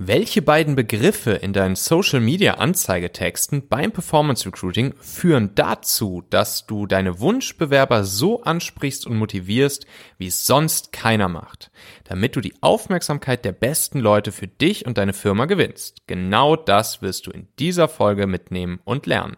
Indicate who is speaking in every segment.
Speaker 1: Welche beiden Begriffe in deinen Social Media Anzeigetexten beim Performance Recruiting führen dazu, dass du deine Wunschbewerber so ansprichst und motivierst, wie es sonst keiner macht, damit du die Aufmerksamkeit der besten Leute für dich und deine Firma gewinnst? Genau das wirst du in dieser Folge mitnehmen und lernen.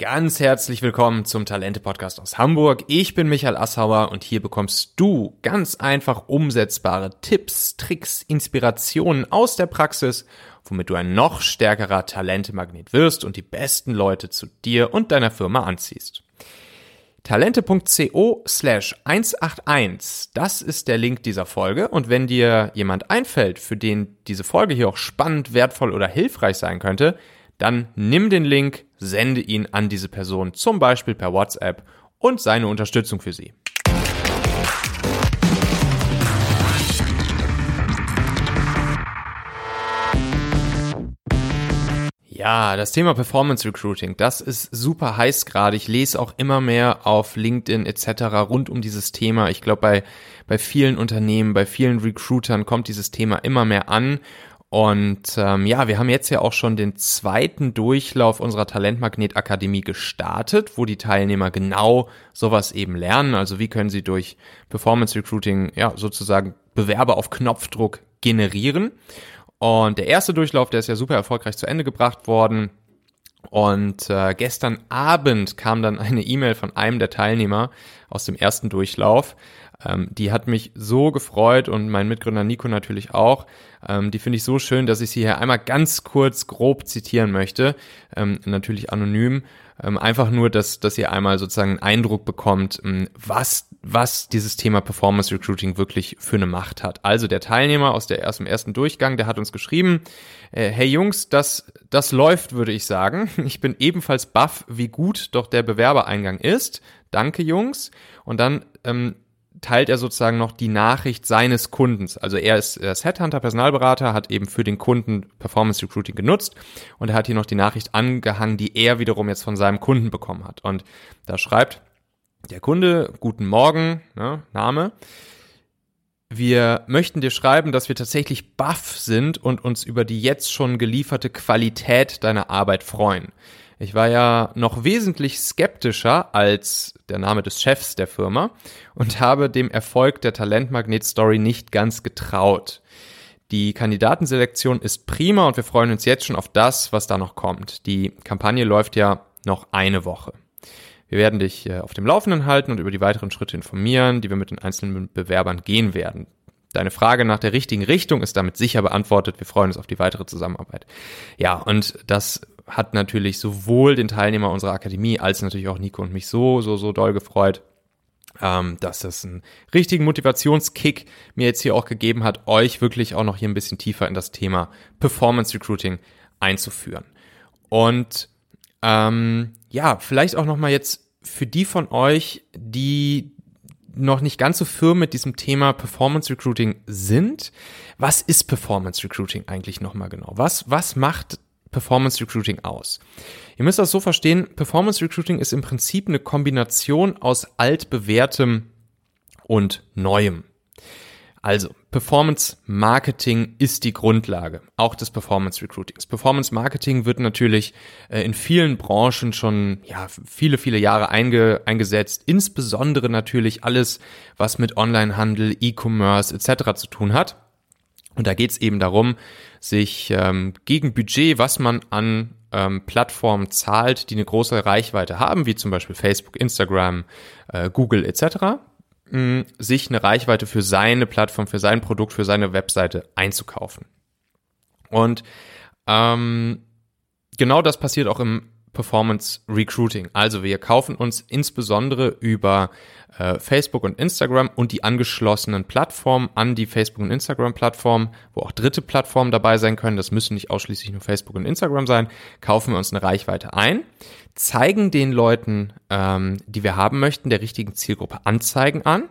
Speaker 1: Ganz herzlich willkommen zum Talente Podcast aus Hamburg. Ich bin Michael Assauer und hier bekommst du ganz einfach umsetzbare Tipps, Tricks, Inspirationen aus der Praxis, womit du ein noch stärkerer Talentemagnet wirst und die besten Leute zu dir und deiner Firma anziehst. Talente.co slash 181, das ist der Link dieser Folge und wenn dir jemand einfällt, für den diese Folge hier auch spannend, wertvoll oder hilfreich sein könnte, dann nimm den Link, sende ihn an diese Person, zum Beispiel per WhatsApp und seine Unterstützung für sie. Ja, das Thema Performance Recruiting, das ist super heiß gerade. Ich lese auch immer mehr auf LinkedIn etc. rund um dieses Thema. Ich glaube, bei, bei vielen Unternehmen, bei vielen Recruitern kommt dieses Thema immer mehr an. Und ähm, ja, wir haben jetzt ja auch schon den zweiten Durchlauf unserer Talentmagnet Akademie gestartet, wo die Teilnehmer genau sowas eben lernen. Also wie können sie durch Performance Recruiting ja sozusagen Bewerber auf Knopfdruck generieren. Und der erste Durchlauf, der ist ja super erfolgreich zu Ende gebracht worden. Und äh, gestern Abend kam dann eine E-Mail von einem der Teilnehmer aus dem ersten Durchlauf, ähm, die hat mich so gefreut und mein Mitgründer Nico natürlich auch. Ähm, die finde ich so schön, dass ich sie hier einmal ganz kurz grob zitieren möchte. Ähm, natürlich anonym. Ähm, einfach nur, dass, dass ihr einmal sozusagen einen Eindruck bekommt, ähm, was, was dieses Thema Performance Recruiting wirklich für eine Macht hat. Also der Teilnehmer aus, der, aus dem ersten Durchgang, der hat uns geschrieben, äh, hey Jungs, das, das läuft, würde ich sagen. Ich bin ebenfalls baff, wie gut doch der Bewerbereingang ist. Danke, Jungs. Und dann ähm, teilt er sozusagen noch die Nachricht seines Kundens. Also er ist, er ist Headhunter, Personalberater, hat eben für den Kunden Performance Recruiting genutzt und er hat hier noch die Nachricht angehangen, die er wiederum jetzt von seinem Kunden bekommen hat. Und da schreibt der Kunde, guten Morgen, ne, Name. Wir möchten dir schreiben, dass wir tatsächlich baff sind und uns über die jetzt schon gelieferte Qualität deiner Arbeit freuen. Ich war ja noch wesentlich skeptischer als der Name des Chefs der Firma und habe dem Erfolg der Talentmagnet-Story nicht ganz getraut. Die Kandidatenselektion ist prima und wir freuen uns jetzt schon auf das, was da noch kommt. Die Kampagne läuft ja noch eine Woche. Wir werden dich äh, auf dem Laufenden halten und über die weiteren Schritte informieren, die wir mit den einzelnen Bewerbern gehen werden. Deine Frage nach der richtigen Richtung ist damit sicher beantwortet. Wir freuen uns auf die weitere Zusammenarbeit. Ja, und das hat natürlich sowohl den Teilnehmer unserer Akademie als natürlich auch Nico und mich so, so, so doll gefreut, ähm, dass das einen richtigen Motivationskick mir jetzt hier auch gegeben hat, euch wirklich auch noch hier ein bisschen tiefer in das Thema Performance Recruiting einzuführen. Und ähm, ja, vielleicht auch nochmal jetzt für die von euch, die noch nicht ganz so firm mit diesem Thema Performance Recruiting sind. Was ist Performance Recruiting eigentlich nochmal genau? Was, was macht Performance Recruiting aus? Ihr müsst das so verstehen, Performance Recruiting ist im Prinzip eine Kombination aus altbewährtem und neuem. Also, Performance Marketing ist die Grundlage, auch des Performance Recruitings. Performance Marketing wird natürlich äh, in vielen Branchen schon ja, viele, viele Jahre einge, eingesetzt, insbesondere natürlich alles, was mit Onlinehandel, E-Commerce etc. zu tun hat. Und da geht es eben darum, sich ähm, gegen Budget, was man an ähm, Plattformen zahlt, die eine große Reichweite haben, wie zum Beispiel Facebook, Instagram, äh, Google etc., mh, sich eine Reichweite für seine Plattform, für sein Produkt, für seine Webseite einzukaufen. Und ähm, genau das passiert auch im Performance Recruiting. Also wir kaufen uns insbesondere über äh, Facebook und Instagram und die angeschlossenen Plattformen an die Facebook und Instagram Plattform, wo auch dritte Plattformen dabei sein können. Das müssen nicht ausschließlich nur Facebook und Instagram sein. Kaufen wir uns eine Reichweite ein, zeigen den Leuten, ähm, die wir haben möchten, der richtigen Zielgruppe Anzeigen an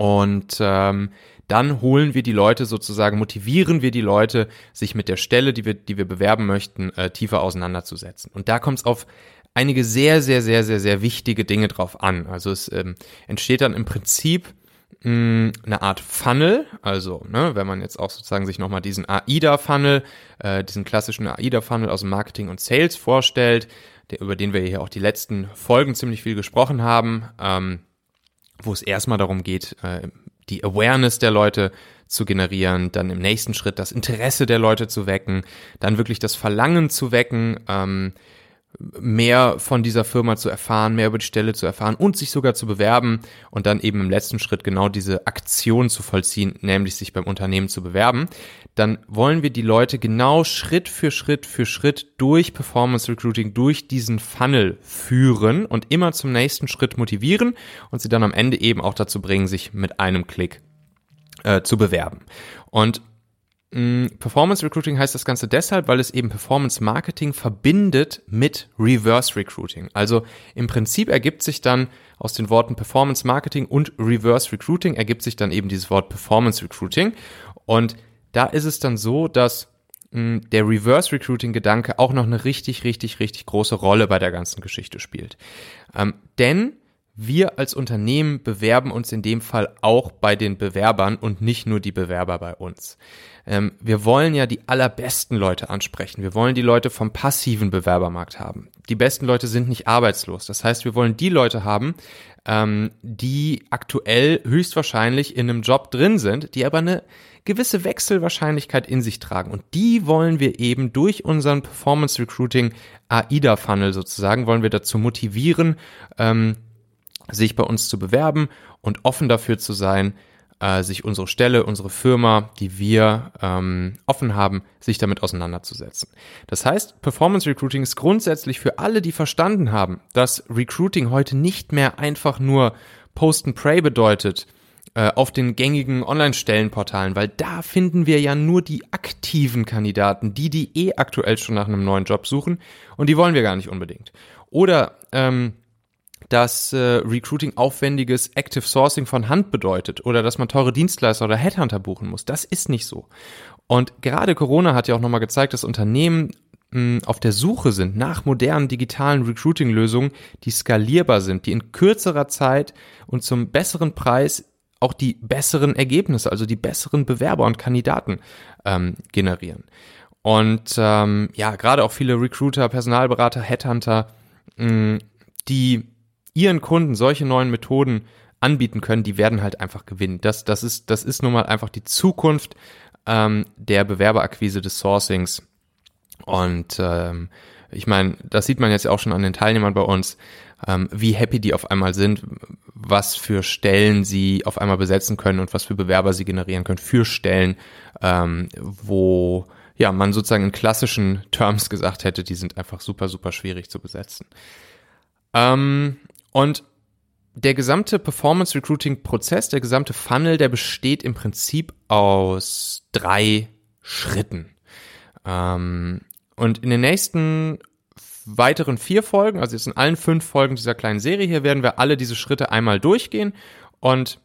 Speaker 1: und ähm, dann holen wir die Leute sozusagen, motivieren wir die Leute, sich mit der Stelle, die wir, die wir bewerben möchten, äh, tiefer auseinanderzusetzen. Und da kommt es auf einige sehr, sehr, sehr, sehr, sehr wichtige Dinge drauf an. Also es ähm, entsteht dann im Prinzip mh, eine Art Funnel, also ne, wenn man jetzt auch sozusagen sich nochmal diesen AIDA-Funnel, äh, diesen klassischen AIDA-Funnel aus Marketing und Sales vorstellt, der, über den wir hier auch die letzten Folgen ziemlich viel gesprochen haben, ähm, wo es erstmal darum geht, äh, die Awareness der Leute zu generieren, dann im nächsten Schritt das Interesse der Leute zu wecken, dann wirklich das Verlangen zu wecken, ähm, mehr von dieser Firma zu erfahren, mehr über die Stelle zu erfahren und sich sogar zu bewerben und dann eben im letzten Schritt genau diese Aktion zu vollziehen, nämlich sich beim Unternehmen zu bewerben, dann wollen wir die Leute genau Schritt für Schritt für Schritt durch Performance Recruiting, durch diesen Funnel führen und immer zum nächsten Schritt motivieren und sie dann am Ende eben auch dazu bringen, sich mit einem Klick äh, zu bewerben. Und Performance Recruiting heißt das Ganze deshalb, weil es eben Performance Marketing verbindet mit Reverse Recruiting. Also im Prinzip ergibt sich dann aus den Worten Performance Marketing und Reverse Recruiting ergibt sich dann eben dieses Wort Performance Recruiting. Und da ist es dann so, dass mm, der Reverse Recruiting Gedanke auch noch eine richtig, richtig, richtig große Rolle bei der ganzen Geschichte spielt. Ähm, denn wir als Unternehmen bewerben uns in dem Fall auch bei den Bewerbern und nicht nur die Bewerber bei uns. Ähm, wir wollen ja die allerbesten Leute ansprechen. Wir wollen die Leute vom passiven Bewerbermarkt haben. Die besten Leute sind nicht arbeitslos. Das heißt, wir wollen die Leute haben, ähm, die aktuell höchstwahrscheinlich in einem Job drin sind, die aber eine gewisse Wechselwahrscheinlichkeit in sich tragen. Und die wollen wir eben durch unseren Performance Recruiting AIDA Funnel sozusagen, wollen wir dazu motivieren, ähm, sich bei uns zu bewerben und offen dafür zu sein, äh, sich unsere Stelle, unsere Firma, die wir ähm, offen haben, sich damit auseinanderzusetzen. Das heißt, Performance Recruiting ist grundsätzlich für alle, die verstanden haben, dass Recruiting heute nicht mehr einfach nur Post and Pray bedeutet, äh, auf den gängigen Online-Stellenportalen, weil da finden wir ja nur die aktiven Kandidaten, die, die eh aktuell schon nach einem neuen Job suchen und die wollen wir gar nicht unbedingt. Oder ähm, dass äh, Recruiting aufwendiges Active Sourcing von Hand bedeutet oder dass man teure Dienstleister oder Headhunter buchen muss. Das ist nicht so. Und gerade Corona hat ja auch nochmal gezeigt, dass Unternehmen mh, auf der Suche sind nach modernen digitalen Recruiting-Lösungen, die skalierbar sind, die in kürzerer Zeit und zum besseren Preis auch die besseren Ergebnisse, also die besseren Bewerber und Kandidaten ähm, generieren. Und ähm, ja, gerade auch viele Recruiter, Personalberater, Headhunter, mh, die ihren Kunden solche neuen Methoden anbieten können, die werden halt einfach gewinnen. Das, das, ist, das ist nun mal einfach die Zukunft ähm, der Bewerberakquise des Sourcings. Und ähm, ich meine, das sieht man jetzt auch schon an den Teilnehmern bei uns, ähm, wie happy die auf einmal sind, was für Stellen sie auf einmal besetzen können und was für Bewerber sie generieren können für Stellen, ähm, wo ja man sozusagen in klassischen Terms gesagt hätte, die sind einfach super, super schwierig zu besetzen. Ähm, und der gesamte Performance Recruiting Prozess, der gesamte Funnel, der besteht im Prinzip aus drei Schritten. Ähm, und in den nächsten weiteren vier Folgen, also jetzt in allen fünf Folgen dieser kleinen Serie hier, werden wir alle diese Schritte einmal durchgehen und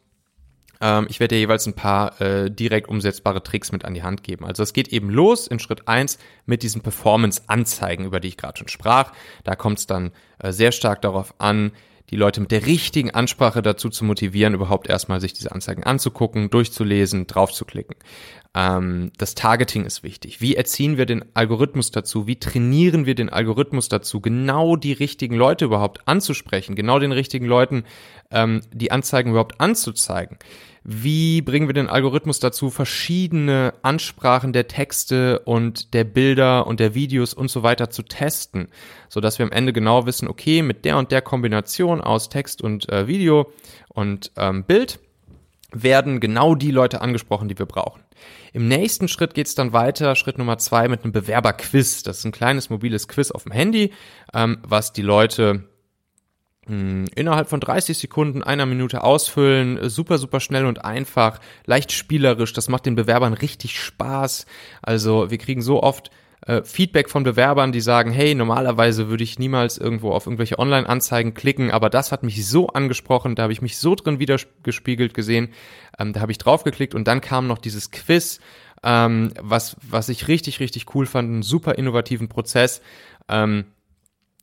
Speaker 1: ähm, ich werde dir jeweils ein paar äh, direkt umsetzbare Tricks mit an die Hand geben. Also es geht eben los in Schritt eins mit diesen Performance-Anzeigen, über die ich gerade schon sprach. Da kommt es dann äh, sehr stark darauf an, die Leute mit der richtigen Ansprache dazu zu motivieren, überhaupt erstmal sich diese Anzeigen anzugucken, durchzulesen, draufzuklicken. Ähm, das Targeting ist wichtig. Wie erziehen wir den Algorithmus dazu? Wie trainieren wir den Algorithmus dazu, genau die richtigen Leute überhaupt anzusprechen, genau den richtigen Leuten ähm, die Anzeigen überhaupt anzuzeigen? Wie bringen wir den Algorithmus dazu, verschiedene Ansprachen der Texte und der Bilder und der Videos und so weiter zu testen, so dass wir am Ende genau wissen, okay, mit der und der Kombination aus Text und äh, Video und ähm, Bild werden genau die Leute angesprochen, die wir brauchen. Im nächsten Schritt geht es dann weiter, Schritt Nummer zwei mit einem Bewerberquiz. Das ist ein kleines mobiles Quiz auf dem Handy, ähm, was die Leute hm, innerhalb von 30 Sekunden, einer Minute ausfüllen, super, super schnell und einfach, leicht spielerisch, das macht den Bewerbern richtig Spaß. Also wir kriegen so oft äh, Feedback von Bewerbern, die sagen, hey, normalerweise würde ich niemals irgendwo auf irgendwelche Online-Anzeigen klicken, aber das hat mich so angesprochen, da habe ich mich so drin wiedergespiegelt gesehen, ähm, da habe ich draufgeklickt und dann kam noch dieses Quiz, ähm, was, was ich richtig, richtig cool fand, einen super innovativen Prozess. Ähm,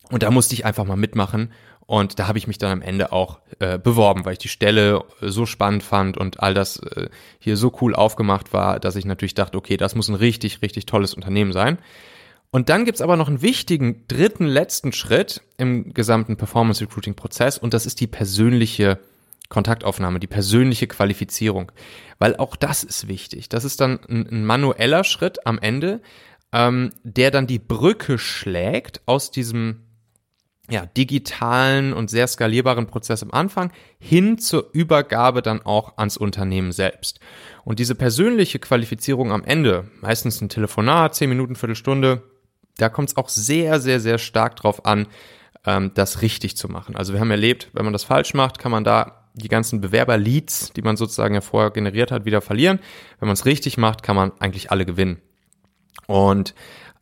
Speaker 1: und da musste ich einfach mal mitmachen Und da habe ich mich dann am Ende auch äh, beworben, weil ich die Stelle äh, so spannend fand und all das äh, hier so cool aufgemacht war, dass ich natürlich dachte, okay, das muss ein richtig, richtig tolles Unternehmen sein. Und dann gibt's aber noch einen wichtigen dritten, letzten Schritt im gesamten Performance Recruiting Prozess und das ist die persönliche Kontaktaufnahme, die persönliche Qualifizierung. Weil auch das ist wichtig. Das ist dann ein, ein manueller Schritt am Ende, ähm, der dann die Brücke schlägt aus diesem ja, digitalen und sehr skalierbaren Prozess am Anfang hin zur Übergabe dann auch ans Unternehmen selbst. Und diese persönliche Qualifizierung am Ende, meistens ein Telefonat, zehn Minuten, Viertelstunde, da kommt es auch sehr, sehr, sehr stark drauf an, ähm, das richtig zu machen. Also wir haben erlebt, wenn man das falsch macht, kann man da die ganzen Bewerber-Leads, die man sozusagen ja vorher generiert hat, wieder verlieren. Wenn man es richtig macht, kann man eigentlich alle gewinnen. Und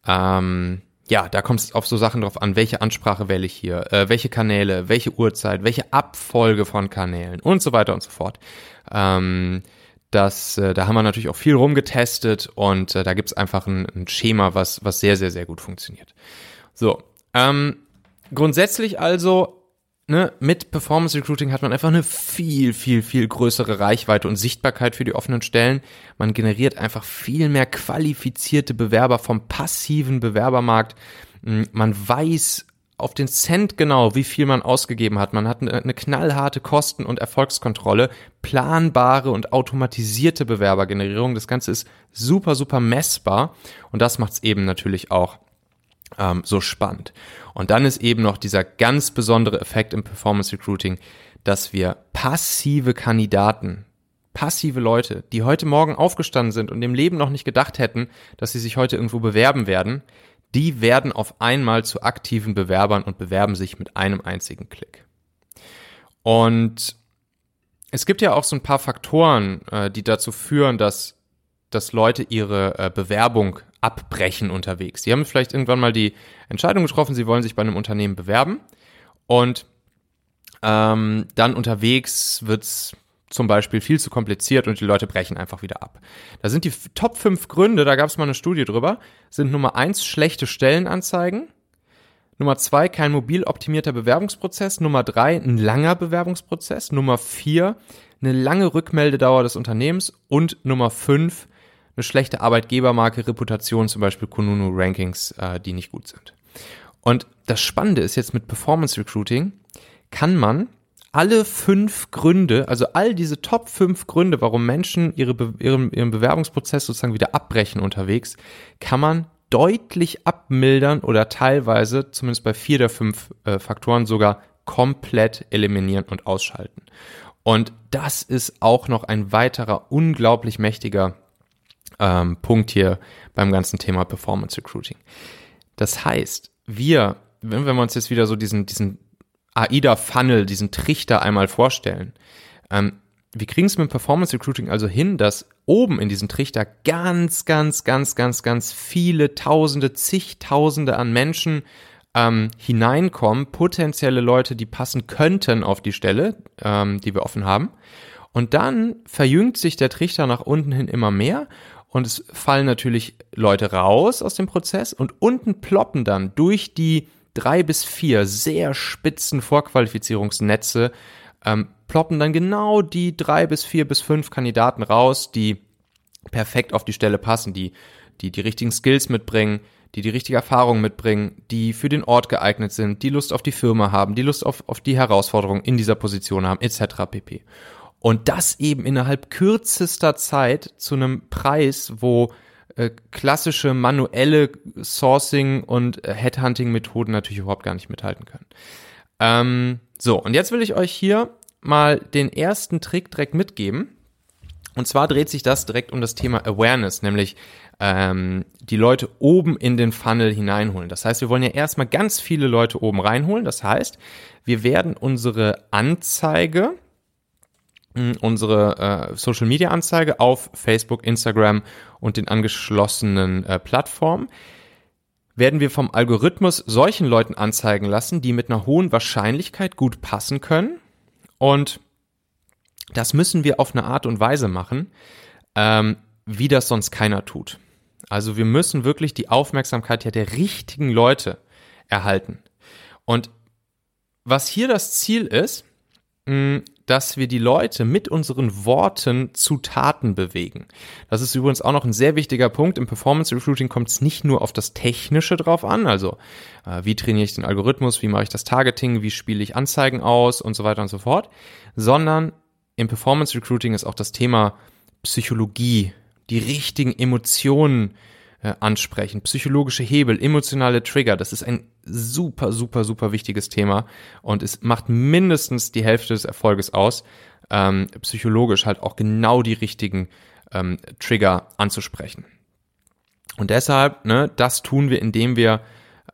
Speaker 1: ähm, ja, da kommt es auf so Sachen drauf an, welche Ansprache wähle ich hier, äh, welche Kanäle, welche Uhrzeit, welche Abfolge von Kanälen und so weiter und so fort. Ähm, das, äh, da haben wir natürlich auch viel rumgetestet und äh, da gibt's einfach ein, ein Schema, was, was sehr, sehr, sehr gut funktioniert. So, ähm, grundsätzlich also Ne, mit Performance Recruiting hat man einfach eine viel, viel, viel größere Reichweite und Sichtbarkeit für die offenen Stellen. Man generiert einfach viel mehr qualifizierte Bewerber vom passiven Bewerbermarkt. Hm, man weiß auf den Cent genau, wie viel man ausgegeben hat. Man hat eine, knallharte Kosten- und Erfolgskontrolle, planbare und automatisierte Bewerbergenerierung. Das Ganze ist super, super messbar und das macht es eben natürlich auch ähm, so spannend. Und dann ist eben noch dieser ganz besondere Effekt im Performance Recruiting, dass wir passive Kandidaten, passive Leute, die heute Morgen aufgestanden sind und im Leben noch nicht gedacht hätten, dass sie sich heute irgendwo bewerben werden, die werden auf einmal zu aktiven Bewerbern und bewerben sich mit einem einzigen Klick. Und es gibt ja auch so ein paar Faktoren, äh, die dazu führen, dass, dass Leute ihre äh, Bewerbung abbrechen unterwegs. Sie haben vielleicht irgendwann mal die Entscheidung getroffen, sie wollen sich bei einem Unternehmen bewerben und ähm, dann unterwegs wird's zum Beispiel viel zu kompliziert und die Leute brechen einfach wieder ab. Da sind die Top 5 Gründe, da gab es mal eine Studie drüber, sind Nummer 1 schlechte Stellenanzeigen, Nummer 2 kein mobil optimierter Bewerbungsprozess, Nummer 3 ein langer Bewerbungsprozess, Nummer 4 eine lange Rückmeldedauer des Unternehmens und Nummer 5 eine schlechte Arbeitgebermarke, Reputation, zum Beispiel Kununu Rankings, äh, die nicht gut sind. Und das Spannende ist jetzt mit Performance Recruiting, kann man alle fünf Gründe, also all diese Top fünf Gründe, warum Menschen ihre Be ihren, ihren Bewerbungsprozess sozusagen wieder abbrechen unterwegs, kann man deutlich abmildern oder teilweise, zumindest bei vier der fünf äh, Faktoren, sogar komplett eliminieren und ausschalten. Und das ist auch noch ein weiterer unglaublich mächtiger ähm, Punkt hier beim ganzen Thema Performance Recruiting. Das heißt, wir, wenn wir uns jetzt wieder so diesen, diesen AIDA-Funnel, diesen Trichter einmal vorstellen, ähm, wir kriegen es mit Performance Recruiting also hin, dass oben in diesem Trichter ganz, ganz, ganz, ganz, ganz viele Tausende, zigtausende an Menschen ähm, hineinkommen, potenzielle Leute, die passen könnten auf die Stelle, ähm, die wir offen haben. Und dann verjüngt sich der Trichter nach unten hin immer mehr und es fallen natürlich Leute raus aus dem Prozess und unten ploppen dann durch die drei bis vier sehr spitzen Vorqualifizierungsnetze ähm, ploppen dann genau die drei bis vier bis fünf Kandidaten raus, die perfekt auf die Stelle passen, die die die richtigen Skills mitbringen, die die richtige Erfahrung mitbringen, die für den Ort geeignet sind, die Lust auf die Firma haben, die Lust auf, auf die Herausforderung in dieser Position haben, etc. pp. Und das eben innerhalb kürzester Zeit zu einem Preis, wo äh, klassische manuelle Sourcing und äh, Headhunting-Methoden natürlich überhaupt gar nicht mithalten können. Ähm, so, und jetzt will ich euch hier mal den ersten Trick direkt mitgeben. Und zwar dreht sich das direkt um das Thema Awareness, nämlich ähm, die Leute oben in den Funnel hineinholen. Das heißt, wir wollen ja erstmal ganz viele Leute oben reinholen. Das heißt, wir werden unsere Anzeige, unsere äh, Social Media Anzeige auf Facebook, Instagram und den angeschlossenen äh, Plattformen werden wir vom Algorithmus solchen Leuten anzeigen lassen, die mit einer hohen Wahrscheinlichkeit gut passen können. Und das müssen wir auf eine Art und Weise machen, ähm, wie das sonst keiner tut. Also wir müssen wirklich die Aufmerksamkeit ja der richtigen Leute erhalten. Und was hier das Ziel ist, dass wir die Leute mit unseren Worten zu Taten bewegen. Das ist übrigens auch noch ein sehr wichtiger Punkt. Im Performance Recruiting kommt es nicht nur auf das Technische drauf an, also äh, wie trainiere ich den Algorithmus, wie mache ich das Targeting, wie spiele ich Anzeigen aus und so weiter und so fort, sondern im Performance Recruiting ist auch das Thema Psychologie, die richtigen Emotionen äh, ansprechen, psychologische Hebel, emotionale Trigger. Das ist ein super, super, super wichtiges Thema und es macht mindestens die Hälfte des Erfolges aus, ähm, psychologisch halt auch genau die richtigen ähm, Trigger anzusprechen. Und deshalb, ne, das tun wir, indem wir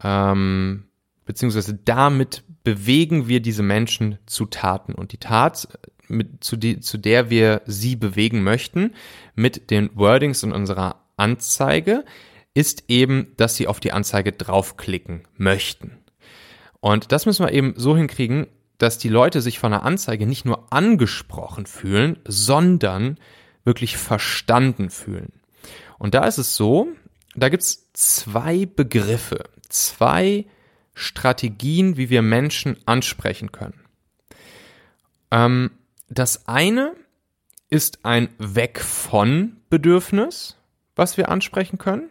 Speaker 1: ähm, beziehungsweise damit bewegen wir diese Menschen zu Taten. Und die Tat, mit, zu, die, zu der wir sie bewegen möchten, mit den Wordings in unserer Anzeige, ist eben, dass sie auf die Anzeige draufklicken möchten. Und das müssen wir eben so hinkriegen, dass die Leute sich von der Anzeige nicht nur angesprochen fühlen, sondern wirklich verstanden fühlen. Und da ist es so, da gibt's zwei Begriffe, zwei Strategien, wie wir Menschen ansprechen können. Ähm, das eine ist ein Weg von Bedürfnis, was wir ansprechen können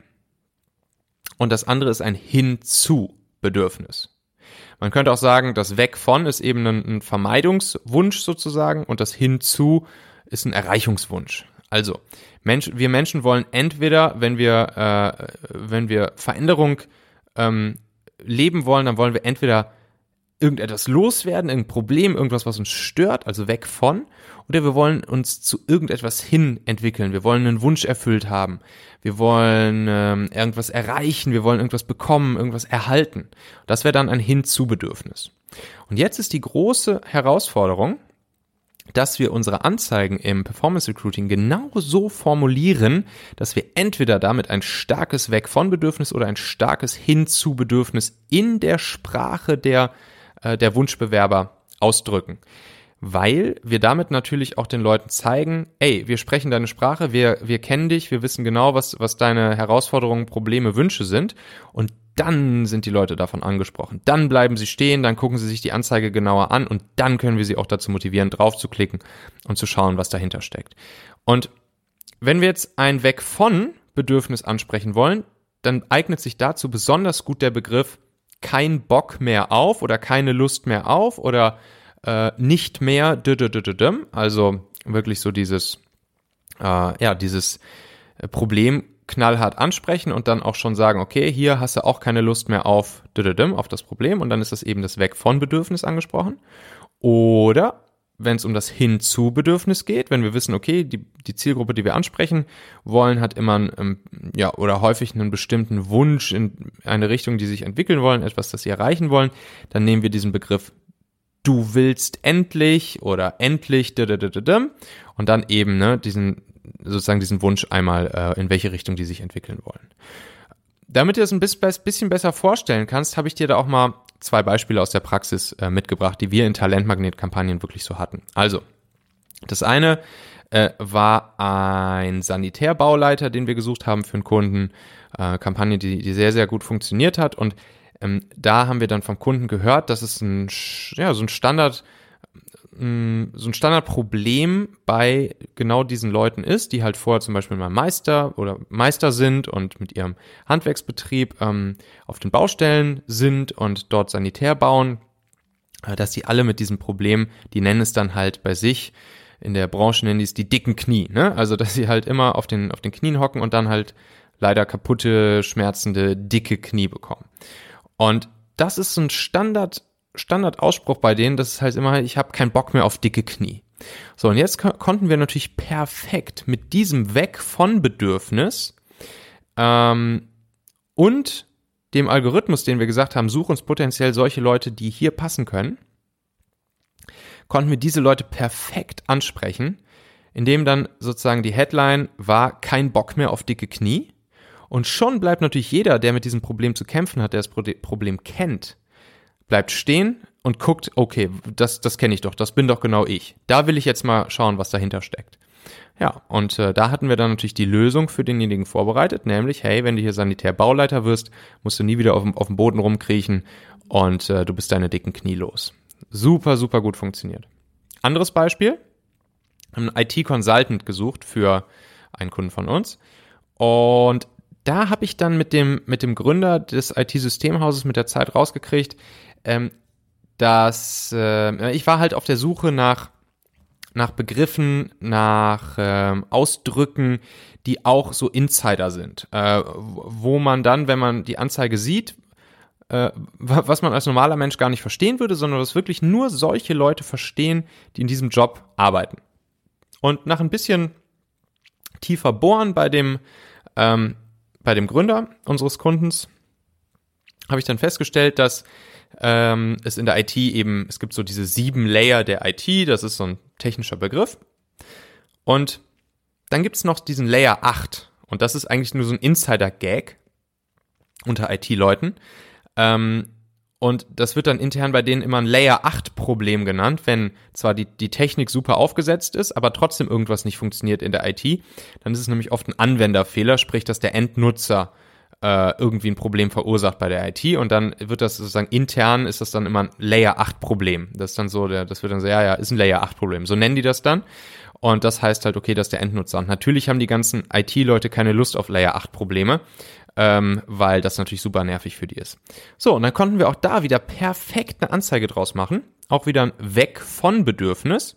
Speaker 1: und das andere ist ein Hinzu-Bedürfnis. Man könnte auch sagen, das Weg von ist eben ein, Vermeidungswunsch sozusagen und das Hinzu ist ein Erreichungswunsch. Also, Mensch, wir Menschen wollen entweder, wenn wir, äh, wenn wir Veränderung ähm, leben wollen, dann wollen wir entweder irgendetwas loswerden, irgendein Problem, irgendwas, was uns stört, also weg von, oder wir wollen uns zu irgendetwas hin entwickeln. Wir wollen einen Wunsch erfüllt haben. Wir wollen ähm, irgendwas erreichen, wir wollen irgendwas bekommen, irgendwas erhalten. Das wäre dann ein Hinzu-Bedürfnis. Und jetzt ist die große Herausforderung, dass wir unsere Anzeigen im Performance Recruiting genau so formulieren, dass wir entweder damit ein starkes Weg von Bedürfnis oder ein starkes Hinzu Bedürfnis in der Sprache der äh, der Wunschbewerber ausdrücken. Weil wir damit natürlich auch den Leuten zeigen, ey, wir sprechen deine Sprache, wir, wir kennen dich, wir wissen genau, was, was deine Herausforderungen, Probleme, Wünsche sind. Und dann sind die Leute davon angesprochen. Dann bleiben sie stehen, dann gucken sie sich die Anzeige genauer an und dann können wir sie auch dazu motivieren, drauf zu klicken und zu schauen, was dahinter steckt. Und wenn wir jetzt ein Weg von Bedürfnis ansprechen wollen, dann eignet sich dazu besonders gut der Begriff kein Bock mehr auf oder keine Lust mehr auf oder äh, nicht mehr, also wirklich so dieses, äh, ja, dieses Problem knallhart ansprechen und dann auch schon sagen, okay, hier hast du auch keine Lust mehr auf, auf das Problem und dann ist das eben das Weg von Bedürfnis angesprochen. Oder wenn es um das Hinzu-Bedürfnis geht, wenn wir wissen, okay, die, die Zielgruppe, die wir ansprechen wollen, hat immer einen, ähm, ja, oder häufig einen bestimmten Wunsch in eine Richtung, die sich entwickeln wollen, etwas, das sie erreichen wollen, dann nehmen wir diesen Begriff du willst endlich oder endlich und dann eben ne, diesen sozusagen diesen Wunsch einmal äh, in welche Richtung die sich entwickeln wollen. Damit du das ein bisschen besser vorstellen kannst, habe ich dir da auch mal zwei Beispiele aus der Praxis äh, mitgebracht, die wir in Talentmagnetkampagnen wirklich so hatten. Also, das eine äh, war ein Sanitärbauleiter, den wir gesucht haben für einen Kunden. Äh, Kampagne, die, die sehr, sehr gut funktioniert hat. Und ähm, da haben wir dann vom Kunden gehört, dass es ein, ja, so ein Standard Mm, so ein Standardproblem bei genau diesen Leuten ist, die halt vorher zum Beispiel mal Meister oder Meister sind und mit ihrem Handwerksbetrieb ähm, auf den Baustellen sind und dort Sanitär bauen, äh, dass die alle mit diesem Problem, die nennen es dann halt bei sich, in der Branche nennen die es die dicken Knie, ne? Also dass sie halt immer auf den, auf den Knien hocken und dann halt leider kaputte, schmerzende, dicke Knie bekommen. Und das ist so ein Standard Standardausspruch bei denen, das ist halt immer, ich habe keinen Bock mehr auf dicke Knie. So, und jetzt konnten wir natürlich perfekt mit diesem Weg von Bedürfnis ähm, und dem Algorithmus, den wir gesagt haben, such uns potenziell solche Leute, die hier passen können, konnten wir diese Leute perfekt ansprechen, indem dann sozusagen die Headline war kein Bock mehr auf dicke Knie. Und schon bleibt natürlich jeder, der mit diesem Problem zu kämpfen hat, der das Problem kennt, bleibt stehen und guckt, okay, das, das kenne ich doch, das bin doch genau ich. Da will ich jetzt mal schauen, was dahinter steckt. Ja, und äh, da hatten wir dann natürlich die Lösung für denjenigen vorbereitet, nämlich, hey, wenn du hier Sanitärbauleiter wirst, musst du nie wieder auf dem, auf dem Boden rumkriechen und äh, du bist deine dicken Knie los. Super, super gut funktioniert. Anderes Beispiel, einen IT-Consultant gesucht für einen Kunden von uns. Und da habe ich dann mit dem, mit dem Gründer des IT-Systemhauses mit der Zeit rausgekriegt, ähm, dass äh, ich war halt auf der Suche nach, nach Begriffen, nach äh, Ausdrücken, die auch so Insider sind, äh, wo man dann, wenn man die Anzeige sieht, äh, was man als normaler Mensch gar nicht verstehen würde, sondern was wirklich nur solche Leute verstehen, die in diesem Job arbeiten. Und nach ein bisschen tiefer bohren bei dem, ähm, bei dem Gründer unseres Kundens habe ich dann festgestellt, dass ähm, es in der IT eben, es gibt so diese sieben Layer der IT, das ist so ein technischer Begriff. Und dann gibt es noch diesen Layer 8 und das ist eigentlich nur so ein Insider-Gag unter IT-Leuten. Ähm, und das wird dann intern bei denen immer ein Layer 8 Problem genannt, wenn zwar die, die Technik super aufgesetzt ist, aber trotzdem irgendwas nicht funktioniert in der IT. Dann ist es nämlich oft ein Anwenderfehler, sprich, dass der Endnutzer irgendwie ein Problem verursacht bei der IT und dann wird das sozusagen intern ist das dann immer ein Layer 8 Problem. Das ist dann so, das wird dann so, ja, ja, ist ein Layer 8 Problem. So nennen die das dann. Und das heißt halt, okay, dass der Endnutzer. Und natürlich haben die ganzen IT-Leute keine Lust auf Layer 8 Probleme ähm, weil das natürlich super nervig für die ist. So, und dann konnten wir auch da wieder perfekt eine Anzeige draus machen. Auch wieder ein Weg von Bedürfnis,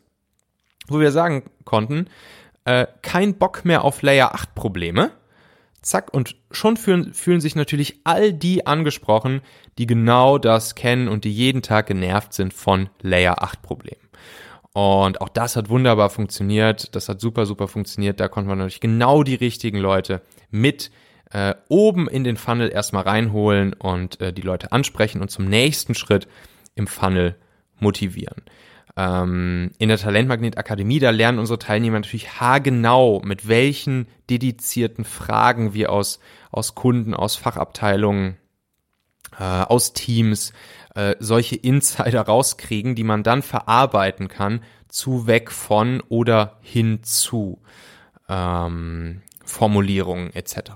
Speaker 1: wo wir sagen konnten, äh, kein Bock mehr auf Layer 8 Probleme. Zack, und schon fühlen, fühlen sich natürlich all die angesprochen, die genau das kennen und die jeden Tag genervt sind von Layer 8 Problemen. Und auch das hat wunderbar funktioniert. Das hat super, super funktioniert. Da konnten wir natürlich genau die richtigen Leute mit äh, oben in den Funnel erstmal reinholen und äh, die Leute ansprechen und zum nächsten Schritt im Funnel motivieren. Ähm, in der Talentmagnet Akademie, da lernen unsere Teilnehmer natürlich haargenau, mit welchen dedizierten Fragen wir aus, aus Kunden, aus Fachabteilungen, äh, aus Teams äh, solche Insider rauskriegen, die man dann verarbeiten kann zu weg von oder hin zu ähm, Formulierungen etc.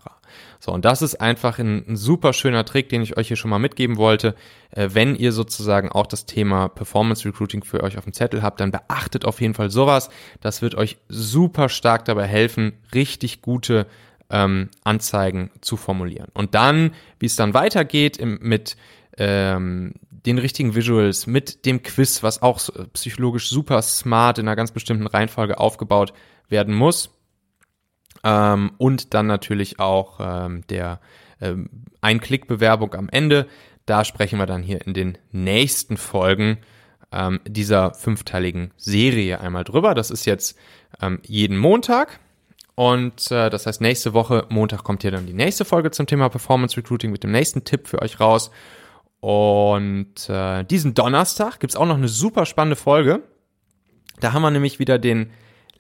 Speaker 1: So, und das ist einfach ein, ein, super schöner Trick, den ich euch hier schon mal mitgeben wollte. Äh, wenn ihr sozusagen auch das Thema Performance Recruiting für euch auf dem Zettel habt, dann beachtet auf jeden Fall sowas. Das wird euch super stark dabei helfen, richtig gute ähm, Anzeigen zu formulieren. Und dann, wie es dann weitergeht im, mit ähm, den richtigen Visuals, mit dem Quiz, was auch psychologisch super smart in einer ganz bestimmten Reihenfolge aufgebaut werden muss, ähm, und dann natürlich auch ähm, der ähm, Ein-Klick-Bewerbung am Ende. Da sprechen wir dann hier in den nächsten Folgen ähm, dieser fünfteiligen Serie einmal drüber. Das ist jetzt ähm, jeden Montag. Und äh, das heißt, nächste Woche, Montag, kommt hier dann die nächste Folge zum Thema Performance Recruiting mit dem nächsten Tipp für euch raus. Und äh, diesen Donnerstag gibt's auch noch eine super spannende Folge. Da haben wir nämlich wieder den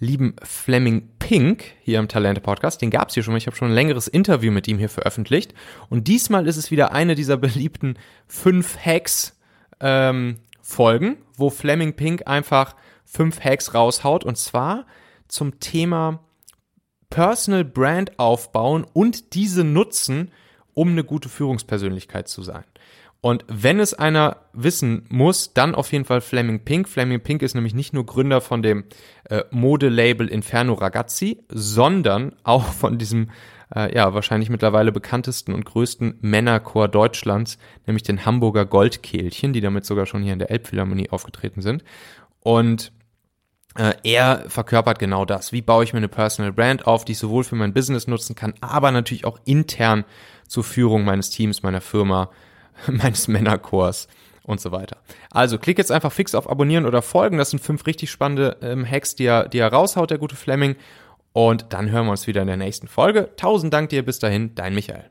Speaker 1: lieben Fleming Pink hier im Talente Podcast. Den gab es hier schon mal. Ich habe schon ein längeres Interview mit ihm hier veröffentlicht. Und diesmal ist es wieder eine dieser beliebten fünf Hacks ähm, Folgen, wo Fleming Pink einfach fünf Hacks raushaut. Und zwar zum Thema Personal Brand aufbauen und diese nutzen, um eine gute Führungspersönlichkeit zu sein. Und wenn es einer wissen muss, dann auf jeden Fall Fleming Pink. Fleming Pink ist nämlich nicht nur Gründer von dem äh, Modelabel Inferno Ragazzi, sondern auch von diesem äh, ja wahrscheinlich mittlerweile bekanntesten und größten Männerchor Deutschlands, nämlich den Hamburger Goldkehlchen, die damit sogar schon hier in der Elbphilharmonie aufgetreten sind. Und äh, er verkörpert genau das. Wie baue ich mir eine Personal Brand auf, die ich sowohl für mein Business nutzen kann, aber natürlich auch intern zur Führung meines Teams, meiner Firma meines Männerchors und so weiter. Also klick jetzt einfach fix auf Abonnieren oder Folgen. Das sind fünf richtig spannende ähm, Hacks, die er, die er raushaut, der gute Fleming. Und dann hören wir uns wieder in der nächsten Folge. Tausend Dank dir, bis dahin, dein Michael.